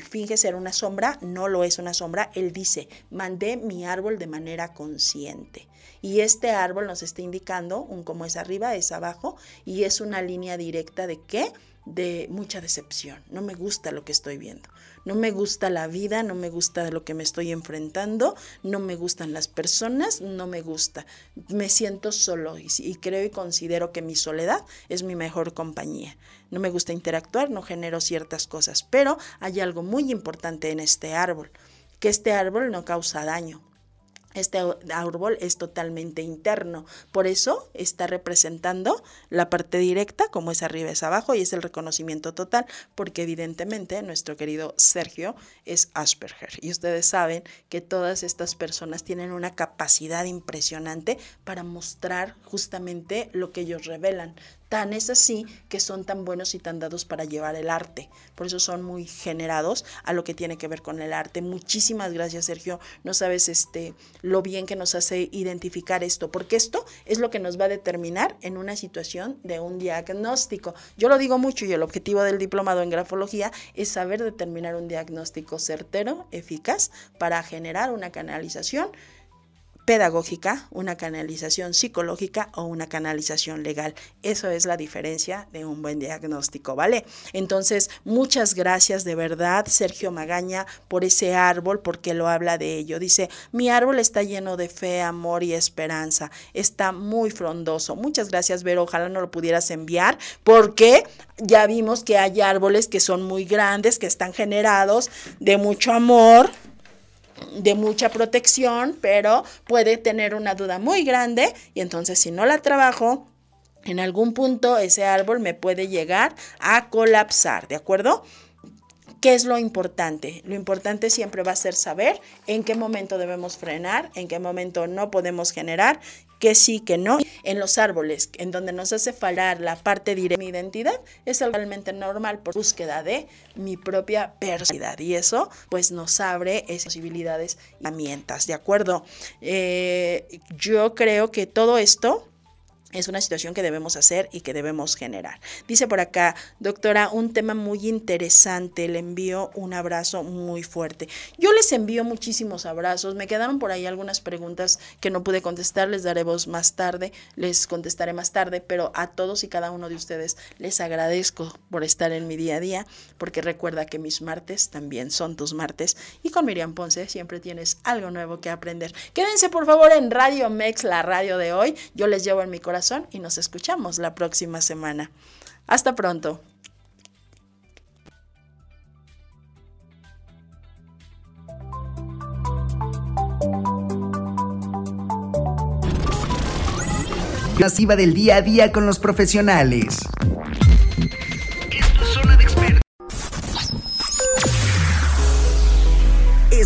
finge ser una sombra, no lo es una sombra. Él dice, mandé mi árbol de manera consciente. Y este árbol nos está indicando un como es arriba, es abajo, y es una línea directa de qué? De mucha decepción. No me gusta lo que estoy viendo. No me gusta la vida, no me gusta lo que me estoy enfrentando, no me gustan las personas, no me gusta. Me siento solo y, creo y considero que mi soledad es mi mejor compañía. No me gusta interactuar, no genero ciertas cosas, pero hay algo muy importante en este árbol, que este árbol no causa daño, este árbol es totalmente interno, por eso está representando la parte directa, como es arriba es abajo, y es el reconocimiento total, porque evidentemente nuestro querido Sergio es Asperger. Y ustedes saben que todas estas personas tienen una capacidad impresionante para mostrar justamente lo que ellos revelan. Tan es así que son tan buenos y tan dados para llevar el arte. Por eso son muy generados a lo que tiene que ver con el arte. Muchísimas gracias, Sergio. No sabes este lo bien que nos hace identificar esto, porque esto es lo que nos va a determinar en una situación de un diagnóstico. Yo lo digo mucho y el objetivo del diplomado en grafología es saber determinar un diagnóstico certero, eficaz, para generar una canalización pedagógica, una canalización psicológica o una canalización legal. Eso es la diferencia de un buen diagnóstico, ¿vale? Entonces, muchas gracias de verdad, Sergio Magaña, por ese árbol, porque lo habla de ello. Dice, mi árbol está lleno de fe, amor y esperanza. Está muy frondoso. Muchas gracias, Vero. Ojalá no lo pudieras enviar, porque ya vimos que hay árboles que son muy grandes, que están generados de mucho amor de mucha protección, pero puede tener una duda muy grande y entonces si no la trabajo, en algún punto ese árbol me puede llegar a colapsar, ¿de acuerdo? ¿Qué es lo importante? Lo importante siempre va a ser saber en qué momento debemos frenar, en qué momento no podemos generar, que sí, que no. En los árboles, en donde nos hace fallar la parte directa de mi identidad, es realmente normal por búsqueda de mi propia personalidad. Y eso, pues, nos abre esas posibilidades y herramientas, ¿de acuerdo? Eh, yo creo que todo esto es una situación que debemos hacer y que debemos generar. Dice por acá, doctora, un tema muy interesante, le envío un abrazo muy fuerte. Yo les envío muchísimos abrazos, me quedaron por ahí algunas preguntas que no pude contestar, les daré voz más tarde, les contestaré más tarde, pero a todos y cada uno de ustedes les agradezco por estar en mi día a día, porque recuerda que mis martes también son tus martes y con Miriam Ponce siempre tienes algo nuevo que aprender. Quédense por favor en Radio Mex, la radio de hoy, yo les llevo en mi y nos escuchamos la próxima semana. Hasta pronto. Masiva del día a día con los profesionales.